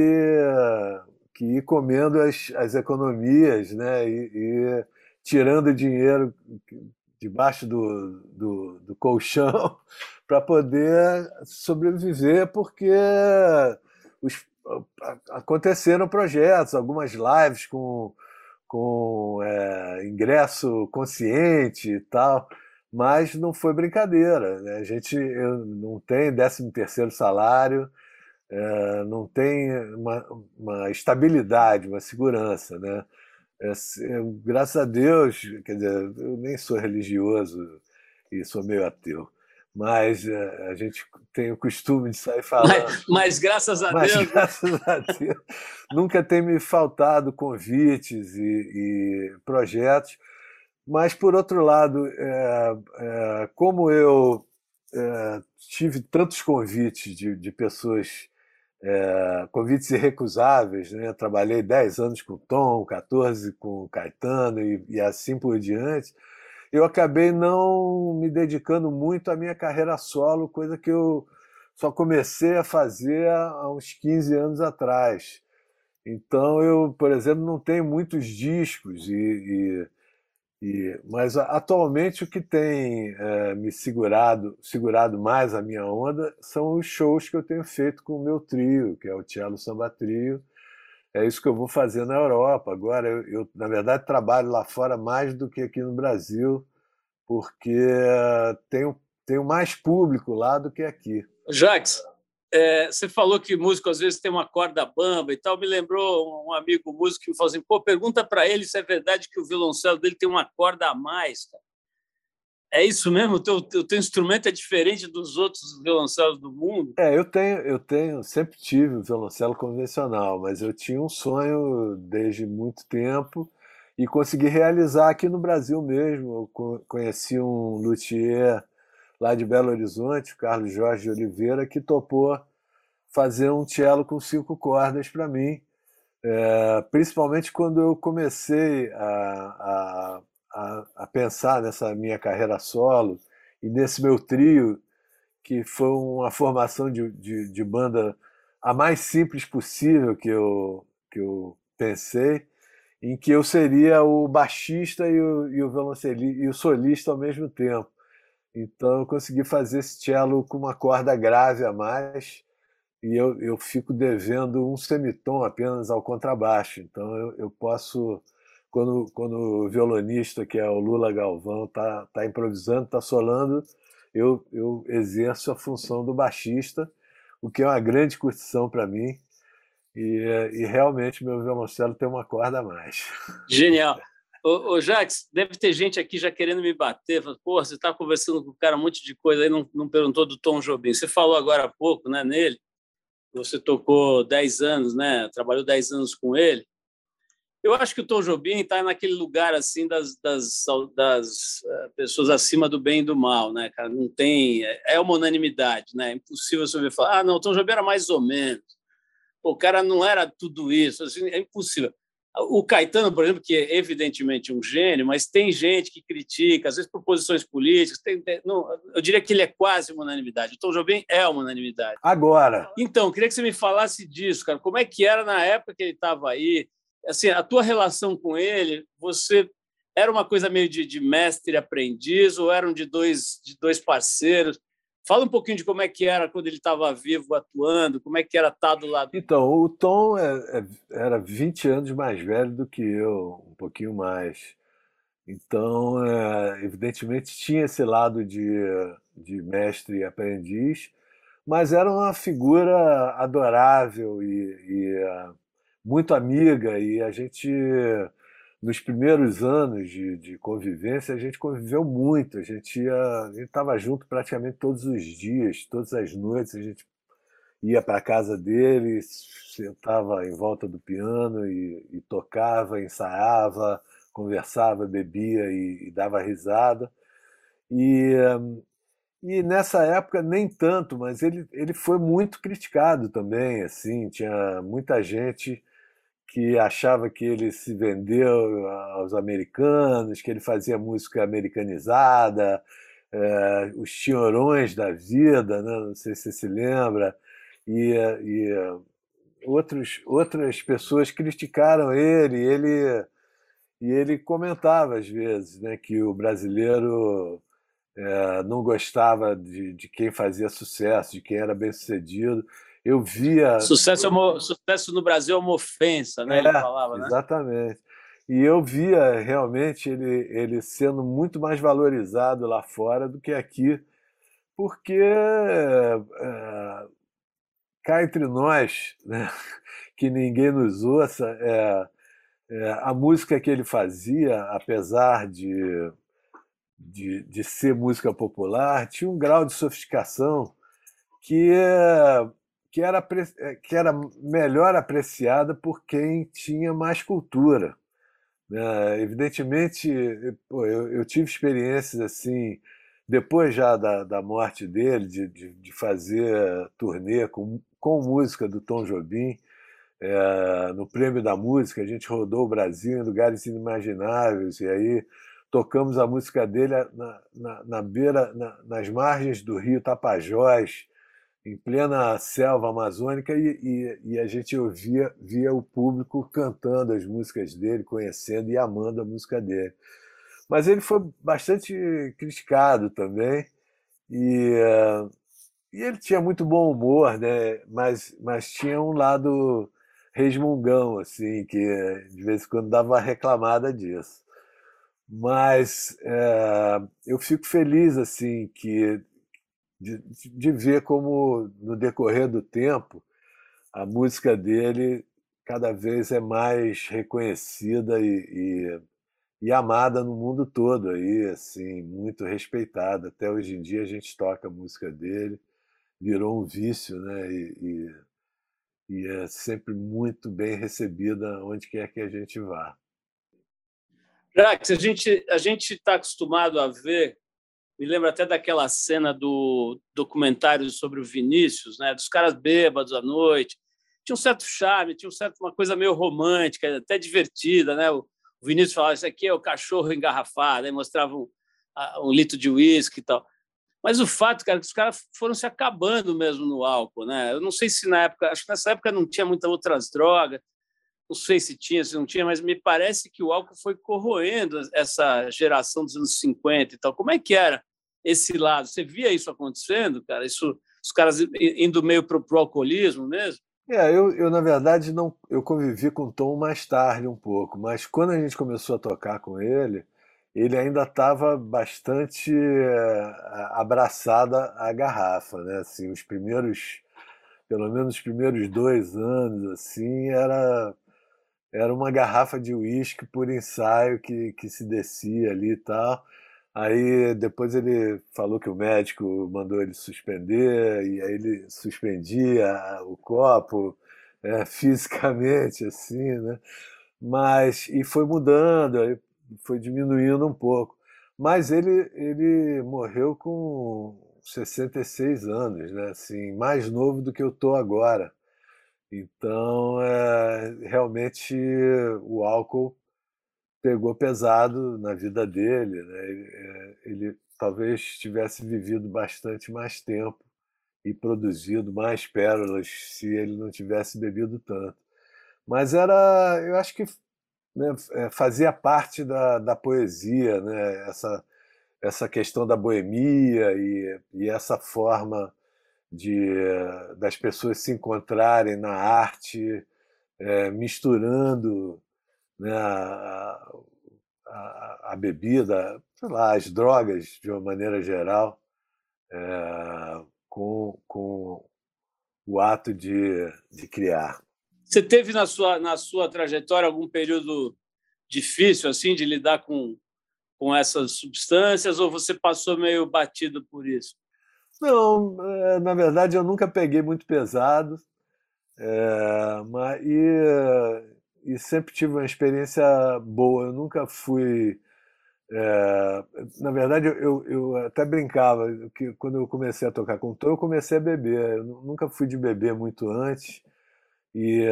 que ir comendo as, as economias né, e, e tirando dinheiro debaixo do, do, do colchão para poder sobreviver, porque os, aconteceram projetos, algumas lives com com é, ingresso consciente e tal, mas não foi brincadeira. Né? A gente não tem 13 terceiro salário, é, não tem uma, uma, estabilidade, uma segurança. Né? É, graças a Deus, quer dizer, eu nem sou religioso e sou meio ateu, mas é, a gente tem o costume de sair falando. Mas, mas graças a mas, Deus. Graças a Deus. nunca tem me faltado convites e, e projetos. Mas, por outro lado, é, é, como eu é, tive tantos convites de, de pessoas, é, convites irrecusáveis, né? trabalhei 10 anos com o Tom, 14 com o Caetano e, e assim por diante, eu acabei não me dedicando muito à minha carreira solo, coisa que eu só comecei a fazer há uns 15 anos atrás. Então eu, por exemplo, não tenho muitos discos, e, e, mas atualmente o que tem é, me segurado, segurado mais a minha onda são os shows que eu tenho feito com o meu trio, que é o Cello Samba Trio, é isso que eu vou fazer na Europa. Agora, eu, eu, na verdade, trabalho lá fora mais do que aqui no Brasil, porque tenho, tenho mais público lá do que aqui. Jax, é, você falou que músico às vezes tem uma corda bamba e tal. Me lembrou um amigo músico que me falou assim: pô, pergunta para ele se é verdade que o violoncelo dele tem uma corda a mais. Cara. É isso mesmo? O teu, o teu instrumento é diferente dos outros violoncelos do mundo? É, eu tenho, eu tenho, sempre tive um violoncelo convencional, mas eu tinha um sonho desde muito tempo e consegui realizar aqui no Brasil mesmo. Eu conheci um luthier lá de Belo Horizonte, o Carlos Jorge de Oliveira, que topou fazer um cello com cinco cordas para mim, é, principalmente quando eu comecei a, a a, pensar nessa minha carreira solo e nesse meu trio, que foi uma formação de, de, de, banda a mais simples possível que eu, que eu pensei, em que eu seria o baixista e o, e o e o solista ao mesmo tempo. Então eu consegui fazer esse cello com uma corda grave a mais e eu, eu fico devendo um semitom apenas ao contrabaixo. Então eu, eu posso quando, quando o violonista, que é o Lula Galvão, está tá improvisando, está solando, eu, eu exerço a função do baixista, o que é uma grande curtição para mim. E, e realmente meu violoncelo tem uma corda a mais. Genial. Ô, ô Jax, deve ter gente aqui já querendo me bater. Pô, você está conversando com o cara um monte de coisa aí, não, não perguntou do Tom Jobim. Você falou agora há pouco né, nele, você tocou 10 anos, né? Trabalhou 10 anos com ele. Eu acho que o Tom Jobim está naquele lugar assim das, das, das, eh, pessoas acima do bem e do mal, né, cara? Não tem é, é uma unanimidade, né? É impossível você ver falar, ah, não, o Tom Jobim era mais ou menos. O cara não era tudo isso, assim, é impossível. O Caetano, por exemplo, que é evidentemente um gênio, mas tem gente que critica, às vezes por posições políticas. Tem, tem, não, eu diria que ele é quase uma unanimidade. O Tom Jobim é uma unanimidade. Agora. Então, queria que você me falasse disso, cara. Como é que era na época que ele estava aí? Assim, a tua relação com ele, você era uma coisa meio de, de mestre e aprendiz ou eram de dois, de dois parceiros? Fala um pouquinho de como é que era quando ele estava vivo, atuando, como é que era estar do lado. Então, o Tom é, é, era 20 anos mais velho do que eu, um pouquinho mais. Então, é, evidentemente, tinha esse lado de, de mestre e aprendiz, mas era uma figura adorável e, e uh, muito amiga, e a gente nos primeiros anos de, de, convivência, a gente conviveu muito. A gente estava junto praticamente todos os dias, todas as noites. A gente ia para a casa dele, sentava em volta do piano e, e tocava, ensaiava, conversava, bebia e, e dava risada. E, e nessa época nem tanto, mas ele, ele foi muito criticado também. Assim, tinha muita gente que achava que ele se vendeu aos americanos, que ele fazia música americanizada, é, os tinhorões da vida, né? não sei se você se lembra, e, e outros, outras pessoas criticaram ele, e ele, e ele comentava às vezes né, que o brasileiro é, não gostava de, de quem fazia sucesso, de quem era bem sucedido eu via. Sucesso, é sucesso no Brasil é uma ofensa, né? É, ele falava, né? Exatamente. E eu via realmente ele, ele sendo muito mais valorizado lá fora do que aqui, porque é, cá entre nós, né, que ninguém nos ouça, é, é, a música que ele fazia, apesar de, de, de ser música popular, tinha um grau de sofisticação que que era, eh, que era melhor apreciada por quem tinha mais cultura. Né? Evidentemente, pô, eu, eu, tive experiências assim, depois já da, da morte dele, de, de, de, fazer turnê com, com música do Tom Jobim. É, no Prêmio da Música, a gente rodou o Brasil em lugares inimagináveis, e aí tocamos a música dele na, na, na beira, na, nas margens do rio Tapajós, em plena selva amazônica e, e, e, a gente ouvia via o público cantando as músicas dele, conhecendo e amando a música dele. Mas ele foi bastante criticado também e, e ele tinha muito bom humor, né? Mas, mas tinha um lado resmungão assim que de vez em quando dava reclamada disso. Mas uh, eu fico feliz assim que de, de ver como, no decorrer do tempo, a música dele cada vez é mais reconhecida e, e, e, amada no mundo todo aí assim muito respeitada. Até hoje em dia a gente toca a música dele virou um vício né e, e, e é sempre muito bem recebida onde quer que a gente vá. Jax, a gente a gente está acostumado a ver me lembro até daquela cena do documentário sobre o Vinícius, né? dos caras bêbados à noite. Tinha um certo charme, tinha um certo, uma coisa meio romântica, até divertida. Né? O Vinícius falava: Isso aqui é o cachorro engarrafado, aí mostrava um, um litro de uísque e tal. Mas o fato, cara, é que os caras foram se acabando mesmo no álcool. Né? Eu não sei se na época, acho que nessa época não tinha muitas outras drogas, não sei se tinha, se não tinha, mas me parece que o álcool foi corroendo essa geração dos anos 50 e tal. Como é que era esse lado? Você via isso acontecendo, cara? Isso, os caras indo meio para o alcoolismo mesmo? É, eu, eu na verdade não, eu convivi com o Tom mais tarde um pouco, mas quando a gente começou a tocar com ele, ele ainda estava bastante é, abraçado à garrafa, né? Assim, os primeiros pelo menos os primeiros dois anos, assim, era era uma garrafa de uísque por ensaio que, que se descia ali e tal. Aí depois ele falou que o médico mandou ele suspender, e aí ele suspendia o copo é, fisicamente, assim, né? Mas, e foi mudando, aí foi diminuindo um pouco. Mas ele, ele morreu com 66 anos, né? Assim, mais novo do que eu tô agora. Então, é, realmente, o álcool pegou pesado na vida dele. Né? Ele, é, ele talvez tivesse vivido bastante mais tempo e produzido mais pérolas se ele não tivesse bebido tanto. Mas era, eu acho que né, é, fazia parte da, da poesia, né? essa, essa questão da boemia e, e essa forma de das pessoas se encontrarem na arte, é, misturando né, a, a, a, bebida, sei lá, as drogas de uma maneira geral, é, com, com o ato de, de criar. Você teve na sua, na sua trajetória algum período difícil assim de lidar com, com essas substâncias ou você passou meio batido por isso? Não, é, na verdade eu nunca peguei muito pesado, é, mas, e, e sempre tive uma experiência boa. Eu nunca fui. É, na verdade, eu, eu até brincava que quando eu comecei a tocar com tom, eu comecei a beber. Eu nunca fui de beber muito antes. E,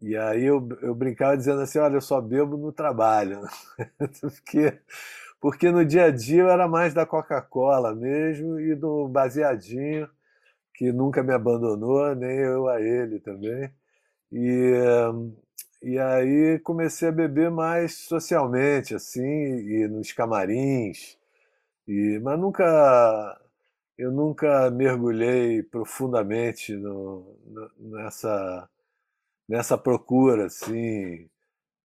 e aí eu, eu brincava dizendo assim: olha, eu só bebo no trabalho. Porque porque no dia a dia eu era mais da Coca-Cola mesmo e do baseadinho, que nunca me abandonou, nem eu a ele também. E, e aí comecei a beber mais socialmente, assim, e nos camarins, e, mas nunca eu nunca mergulhei profundamente no, nessa, nessa procura, assim,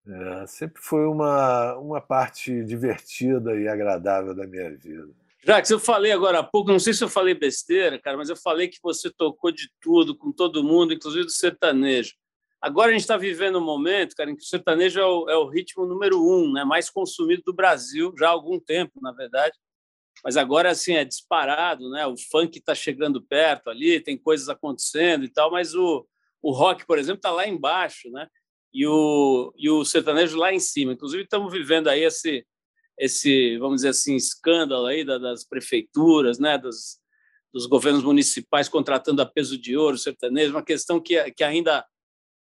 é, sempre foi uma, uma parte divertida e agradável da minha vida. Jacques, eu falei agora há pouco, não sei se eu falei besteira, cara, mas eu falei que você tocou de tudo, com todo mundo, inclusive do sertanejo. Agora a gente está vivendo um momento, cara, em que o sertanejo é o, é o, ritmo número um, né, mais consumido do Brasil, já há algum tempo, na verdade. Mas agora, assim, é disparado, né? O funk está chegando perto ali, tem coisas acontecendo e tal, mas o, o rock, por exemplo, está lá embaixo, né? e o, e o sertanejo lá em cima. Inclusive, estamos vivendo aí esse, esse vamos dizer assim, escândalo aí das prefeituras, né, dos, dos governos municipais contratando a peso de ouro sertanejo, uma questão que, que ainda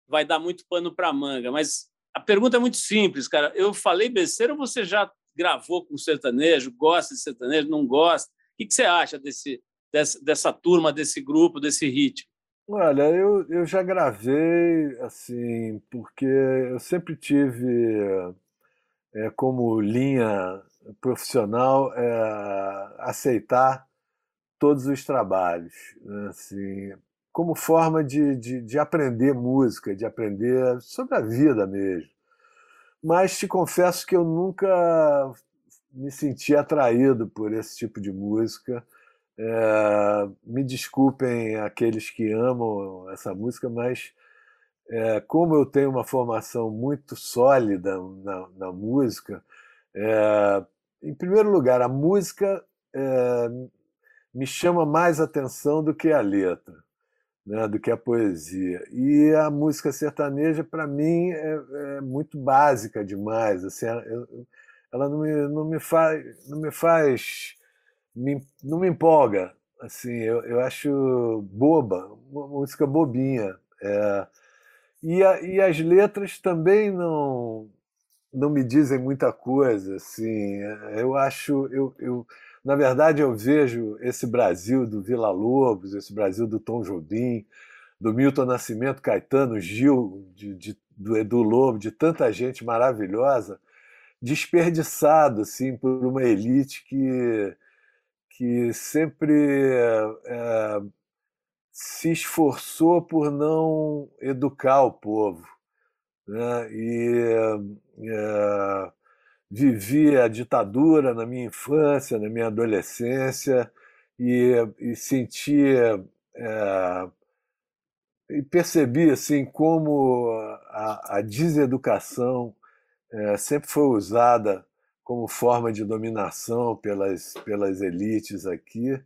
vai dar muito pano para manga. Mas a pergunta é muito simples, cara. Eu falei besteira ou você já gravou com sertanejo, gosta de sertanejo, não gosta? O que, que você acha desse, dessa, dessa turma, desse grupo, desse ritmo? Olha, eu, eu já gravei, assim, porque eu sempre tive é, como linha profissional é, aceitar todos os trabalhos, né, assim, como forma de, de, de aprender música, de aprender sobre a vida mesmo. Mas te confesso que eu nunca me senti atraído por esse tipo de música. É, me desculpem aqueles que amam essa música, mas é, como eu tenho uma formação muito sólida na, na música, é, em primeiro lugar, a música me chama mais atenção do que a letra, né, do que a poesia. E a música sertaneja, para mim, é, é, muito básica demais. Assim, ela não me, não me faz, não me faz me, não me empolga. Assim, eu, eu acho boba, uma música bobinha. É, e, a, e as letras também não não me dizem muita coisa. Assim, eu acho, eu, eu na verdade eu vejo esse Brasil do Vila Lobos, esse Brasil do Tom Jobim, do Milton Nascimento, Caetano, Gil, de, de, do Edu Lobo, de tanta gente maravilhosa, desperdiçado assim por uma elite que que sempre é, se esforçou por não educar o povo. Né? E é, vivi a ditadura na minha infância, na minha adolescência, e, e sentia é, e percebi assim como a, a deseducação é, sempre foi usada como forma de dominação pelas, pelas elites aqui.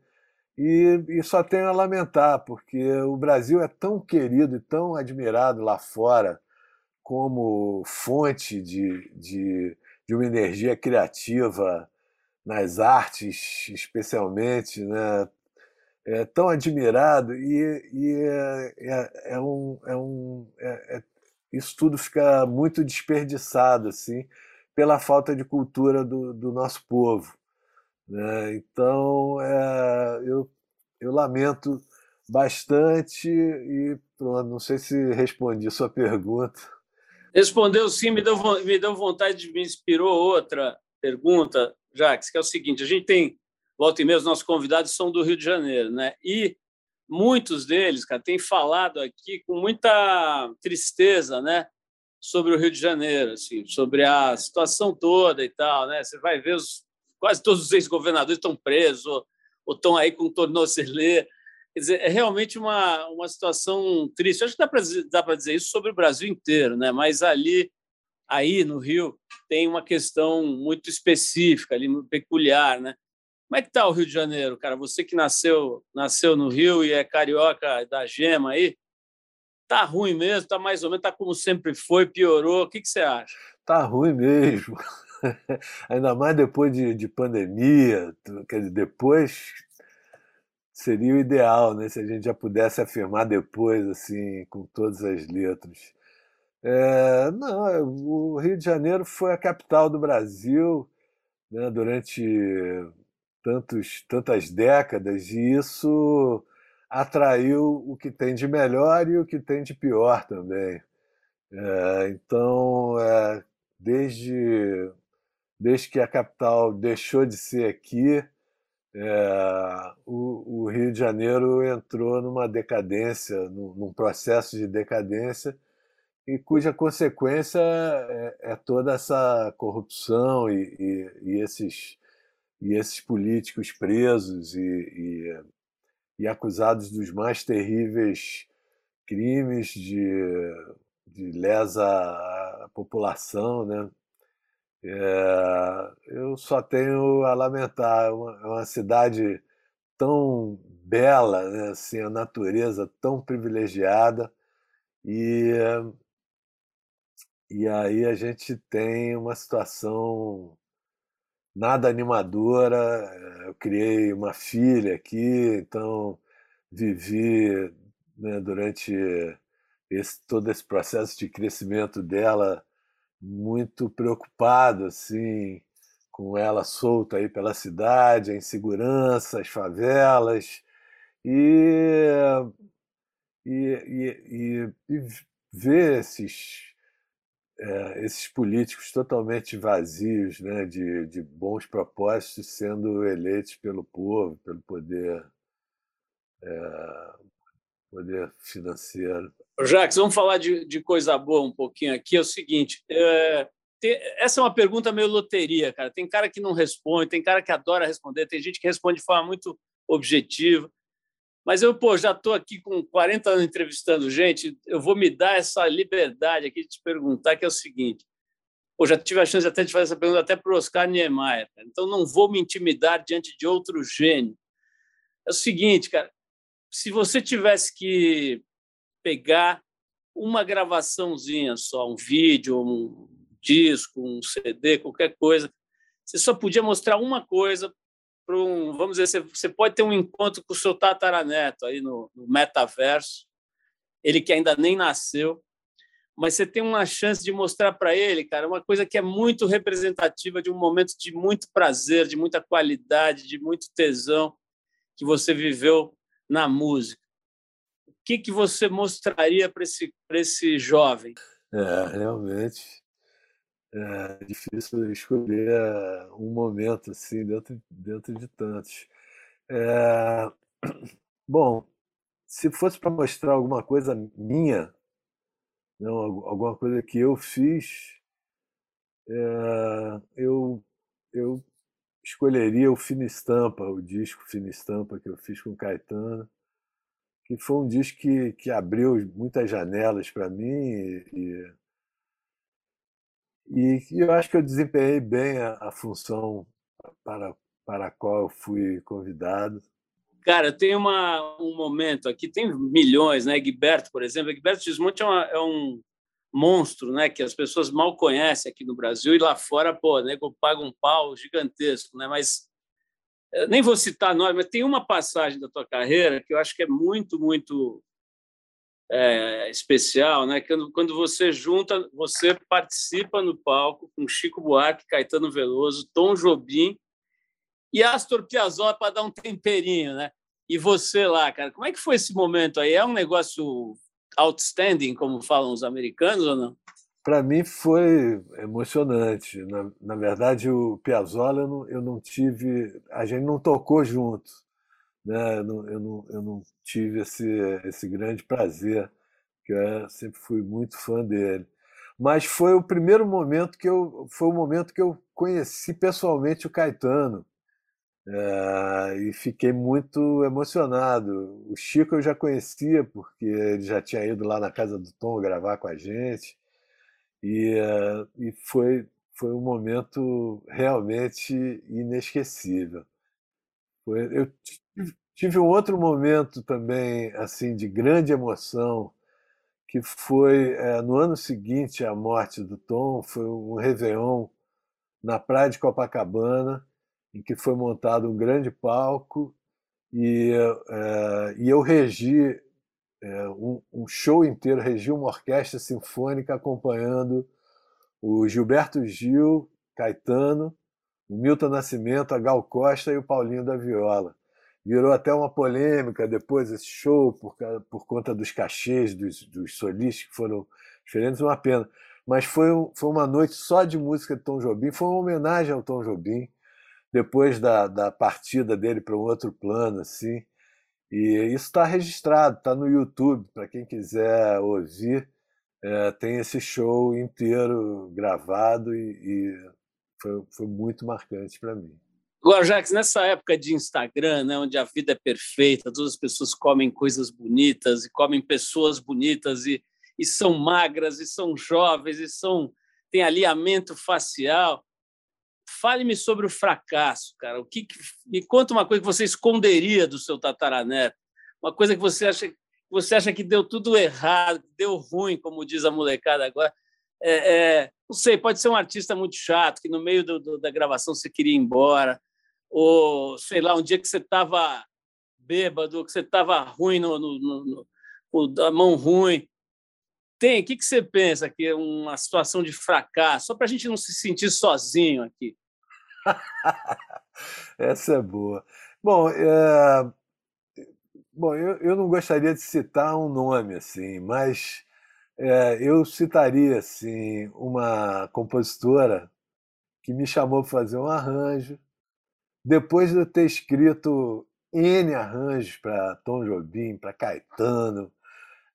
E, e, só tenho a lamentar, porque o Brasil é tão querido e tão admirado lá fora como fonte de, de, de uma energia criativa nas artes, especialmente, né? é tão admirado e, e é, é, é, um, é um é, é, isso tudo fica muito desperdiçado assim pela falta de cultura do, do nosso povo né? então é, eu, eu lamento bastante e pronto não sei se respondi sua pergunta respondeu sim me deu me deu vontade me inspirou outra pergunta Jacques que é o seguinte a gente tem volta e meia, os nossos convidados são do Rio de Janeiro, né? E muitos deles, cara, têm falado aqui com muita tristeza, né? Sobre o Rio de Janeiro, assim, sobre a situação toda e tal, né? Você vai ver os quase todos os ex-governadores estão presos ou, ou estão aí com tornozeleira. Quer dizer, é realmente uma, uma situação triste. Acho que dá para dizer isso sobre o Brasil inteiro, né? mas ali, aí no Rio, tem uma questão muito específica, ali, peculiar. Né? Como é que tá o Rio de Janeiro, cara? Você que nasceu, nasceu no Rio e é carioca da gema aí, tá ruim mesmo, tá mais ou menos, tá como sempre foi, piorou. O que, que você acha? Tá ruim mesmo. Ainda mais depois de, de pandemia, quer dizer, depois seria o ideal, né? Se a gente já pudesse afirmar depois, assim, com todas as letras. É, não, o Rio de Janeiro foi a capital do Brasil né, durante tantos, tantas décadas, e isso atraiu o que tem de melhor e o que tem de pior também. É, então, é, desde, desde que a capital deixou de ser aqui, é, o, o, Rio de Janeiro entrou numa decadência, num, num processo de decadência, e cuja consequência é, é toda essa corrupção e, e, e esses e esses políticos presos e, e, acusados dos mais terríveis crimes de, de lesa à população, né? É, eu só tenho a lamentar, é uma, é uma cidade tão bela, né? assim, a natureza tão privilegiada e e aí a gente tem uma situação nada animadora. Eh, eu criei uma filha aqui, então vivi né, durante esse, todo esse processo de crescimento dela muito preocupado assim com ela solta aí pela cidade, a insegurança, as favelas e, e, e, e ver esses é, esses políticos totalmente vazios né, de, de bons propósitos sendo eleitos pelo povo, pelo poder, é, poder financeiro. Jacques, vamos falar de, de coisa boa um pouquinho aqui. É o seguinte: é, tem, essa é uma pergunta meio loteria, cara. Tem cara que não responde, tem cara que adora responder, tem gente que responde de forma muito objetiva. Mas eu, pô, já estou aqui com 40 anos entrevistando gente, eu vou me dar essa liberdade aqui de te perguntar, que é o seguinte. Pô, já tive a chance até de fazer essa pergunta até para o Oscar Niemeyer, cara. então não vou me intimidar diante de outro gênio. É o seguinte, cara, se você tivesse que pegar uma gravaçãozinha só, um vídeo, um disco, um CD, qualquer coisa, você só podia mostrar uma coisa para um, vamos dizer, você pode ter um encontro com o seu tataraneto aí no, no metaverso, ele que ainda nem nasceu, mas você tem uma chance de mostrar para ele, cara, uma coisa que é muito representativa de um momento de muito prazer, de muita qualidade, de muito tesão que você viveu na música. Que, que você mostraria para esse, esse jovem? É, realmente é difícil escolher eh, um momento assim dentro, dentro de tantos. É, bom, se fosse para mostrar alguma coisa minha, não, alguma coisa que eu fiz, é, eu, eu escolheria o Fina Estampa, o disco Fina Estampa que eu fiz com Caetano, que foi um disco que, que abriu muitas janelas para mim e, e, e, eu acho que eu desempenhei bem a, a função para, para a qual eu fui convidado. Cara, tem uma, um momento aqui, tem milhões, né? Gilberto, por exemplo. Gilberto Gismonte é, é, um monstro, né? Que as pessoas mal conhecem aqui no Brasil e lá fora, pô, né? Paga um pau gigantesco, né? Mas nem vou citar nome, mas tem uma passagem da tua carreira que eu acho que é muito, muito é, especial, né? Quando, quando você junta, você participa no palco com Chico Buarque, Caetano Veloso, Tom Jobim e Astor Piazzolla para dar um temperinho, né? E você lá, cara, como é que foi esse momento aí? É um negócio outstanding, como falam os americanos, ou não? Para mim foi emocionante. Na, na verdade, o Piazzolla eu não, eu não tive, a gente não tocou junto, né? Eu não, eu não, eu não tive esse, esse grande prazer, que eu sempre fui muito fã dele. Mas foi o primeiro momento que eu, foi o momento que eu conheci pessoalmente o Caetano é, e fiquei muito emocionado. O Chico eu já conhecia, porque ele já tinha ido lá na casa do Tom gravar com a gente, e, é, e foi, foi um momento realmente inesquecível. Foi, eu tive um outro momento também assim de grande emoção, que foi é, no ano seguinte à morte do Tom, foi um Réveillon na praia de Copacabana, em que foi montado um grande palco e, é, e eu regi é, um, um, show inteiro, regi uma orquestra sinfônica acompanhando o Gilberto Gil, Caetano, o Milton Nascimento, a Gal Costa e o Paulinho da Viola. Virou até uma polêmica depois esse show, por, por conta dos cachês dos, dos solistas que foram diferentes, uma pena. Mas foi, foi uma noite só de música de Tom Jobim, foi uma homenagem ao Tom Jobim depois da, da partida dele para um outro plano, assim. E isso está registrado, está no YouTube, para quem quiser ouvir. É, tem esse show inteiro gravado e, e foi, foi, muito marcante para mim. Agora, Jacques, nessa época de Instagram, né, onde a vida é perfeita, todas as pessoas comem coisas bonitas e comem pessoas bonitas e, e são magras e são jovens e são têm alinhamento facial, Fale-me sobre o fracasso, cara. O que, me conta uma coisa que você esconderia do seu tataraneto, uma coisa que você acha você acha que deu tudo errado, deu ruim, como diz a molecada agora. É, é, não sei, pode ser um artista muito chato que no meio do, do, da gravação você queria ir embora, ou sei lá, um dia que você estava bêbado, que você estava ruim no, no, no, no, a mão ruim, tem? O que, que você pensa que é uma situação de fracasso? Só para a gente não se sentir sozinho aqui. Essa é boa. Bom, é... Bom eu, eu não gostaria de citar um nome assim, mas é, eu citaria assim, uma compositora que me chamou para fazer um arranjo. Depois de eu ter escrito N arranjos para Tom Jobim, para Caetano,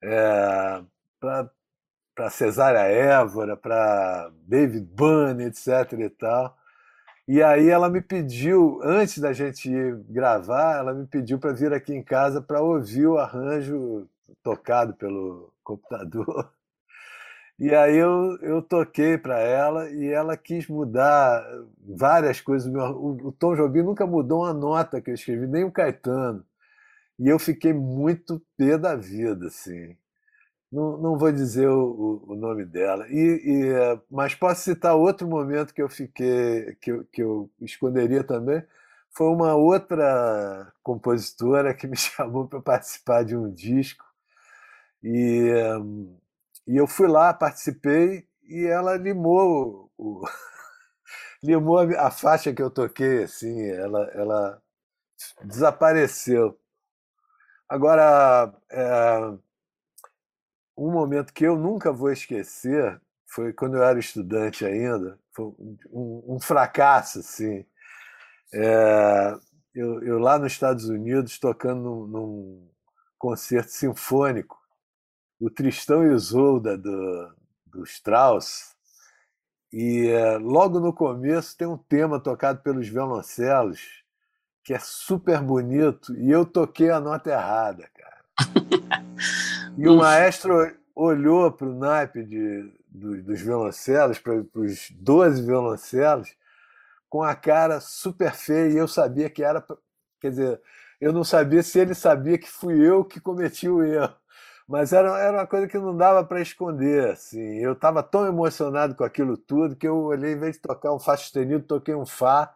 é, para Cesária Évora, para David Byrne, etc. e tal. E aí ela me pediu, antes da gente ir gravar, ela me pediu para vir aqui em casa para ouvir o arranjo tocado pelo computador. E aí eu, eu toquei para ela e ela quis mudar várias coisas. O, o Tom Jobim nunca mudou uma nota que eu escrevi, nem o Caetano. E eu fiquei muito pé da vida, assim. Não, não vou dizer o, o nome dela. E, e, eh, mas posso citar outro momento que eu fiquei, que eu, que eu esconderia também. Foi uma outra compositora que me chamou para participar de um disco. E, e eu fui lá, participei, e ela limou o, limou a faixa que eu toquei, assim, ela, ela desapareceu. Agora, é, um momento que eu nunca vou esquecer foi quando eu era estudante ainda, foi um, um fracasso, assim. É, eu, eu, lá nos Estados Unidos tocando num, num, concerto sinfônico, o Tristão e Isolda do, do Strauss, e é, logo no começo tem um tema tocado pelos violoncelos que é super bonito e eu toquei a nota errada, cara. E o maestro olhou para o naipe de, do, dos violoncelos, para os 12 violoncelos, com a cara super feia, e eu sabia que era. Quer dizer, eu não sabia se ele sabia que fui eu que cometi o erro. Mas era, era uma coisa que não dava para esconder. Assim. Eu estava tão emocionado com aquilo tudo que eu olhei, em vez de tocar um Fá sustenido, toquei um Fá.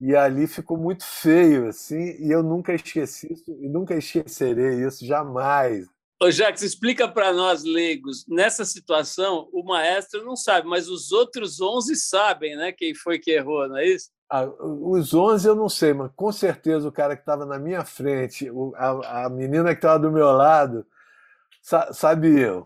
E ali ficou muito feio, assim, e eu nunca esqueci isso, e nunca esquecerei isso, jamais. Ô, Jacques, explica para nós, leigos, nessa situação, o maestro não sabe, mas os outros 11 sabem, né, quem foi que errou, não é isso? Ah, os 11 eu não sei, mas com certeza o cara que estava na minha frente, a, a menina que estava do meu lado, sa sabia.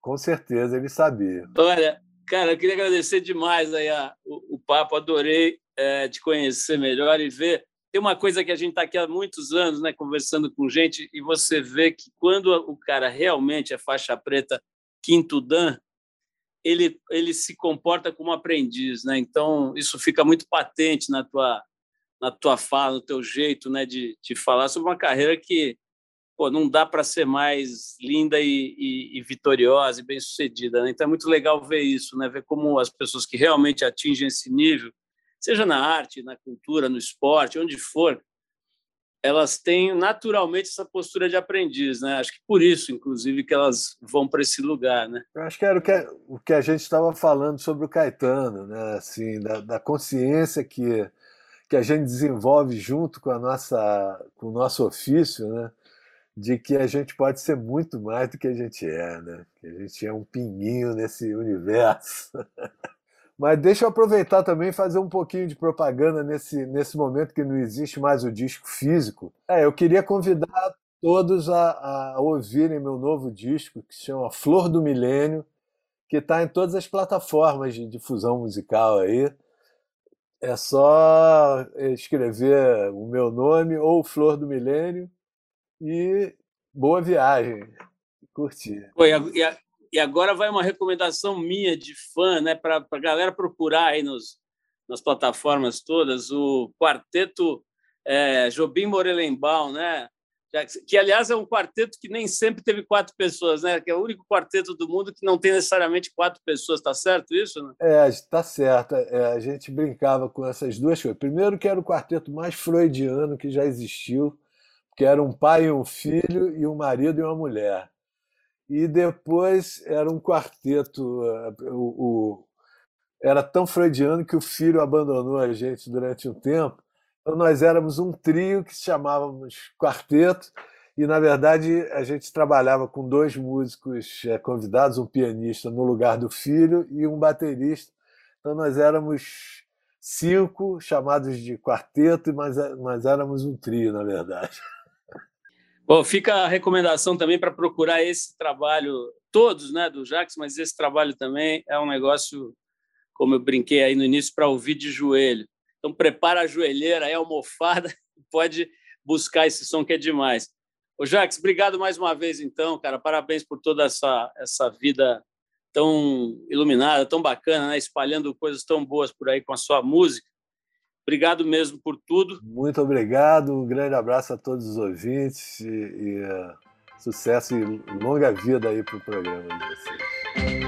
Com certeza ele sabia. Olha, cara, eu queria agradecer demais aí a, o, o papo, adorei é, te conhecer melhor e ver. Tem uma coisa que a gente está aqui há muitos anos, né, conversando com gente, e você vê que quando o cara realmente é faixa preta, quinto dan, ele, ele se comporta como aprendiz, né? Então isso fica muito patente na tua na tua fala, no teu jeito, né, de, de falar sobre uma carreira que pô, não dá para ser mais linda e, e, e vitoriosa e bem sucedida. Né? Então é muito legal ver isso, né? Ver como as pessoas que realmente atingem esse nível seja na arte, na cultura, no esporte, onde for, elas têm naturalmente essa postura de aprendiz, né? Acho que por isso, inclusive, que elas vão para esse lugar, né? Eu acho que era o que, o que a gente estava falando sobre o Caetano, né? Assim, da, da, consciência que que a gente desenvolve junto com a nossa com o nosso ofício, né? De que a gente pode ser muito mais do que a gente é, né? Que a gente é um pinguinho nesse universo. Mas deixa eu aproveitar também e fazer um pouquinho de propaganda nesse, nesse momento que não existe mais o disco físico. É, eu queria convidar todos a, a ouvirem meu novo disco, que se chama Flor do Milênio, que está em todas as plataformas de difusão musical aí. É só escrever o meu nome ou Flor do Milênio e boa viagem. Curtir. Oi, e, e agora vai uma recomendação minha de fã, né, para a galera procurar aí nos, nas plataformas todas o quarteto é, Jobim Morelenbaum, né? Que, aliás, é um quarteto que nem sempre teve quatro pessoas, né? Que é o único quarteto do mundo que não tem necessariamente quatro pessoas, tá certo isso? Né? É, tá certo. É, a gente brincava com essas duas coisas. Primeiro, que era o quarteto mais freudiano que já existiu, que era um pai e um filho, e um marido e uma mulher e depois era um quarteto. Eh, o, o, era tão freudiano que o filho abandonou a gente durante um tempo. Então nós éramos um trio que chamávamos quarteto e na verdade a gente trabalhava com dois músicos eh, convidados, um pianista no lugar do filho e um baterista. Então nós éramos cinco chamados de quarteto, mas, mas éramos um trio na verdade. Bom, fica a recomendação também para procurar esse trabalho, todos né, do Jax, mas esse trabalho também é um negócio, como eu brinquei aí no início, para ouvir de joelho. Então, prepara a joelheira, é almofada, pode buscar esse som que é demais. Ô, Jax, obrigado mais uma vez, então, cara. Parabéns por toda essa, essa vida tão iluminada, tão bacana, né? espalhando coisas tão boas por aí com a sua música. Obrigado mesmo por tudo. Muito obrigado. Um grande abraço a todos os ouvintes e, e uh, sucesso e longa vida aí para o programa de vocês.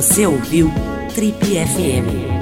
Você ouviu Trip FM.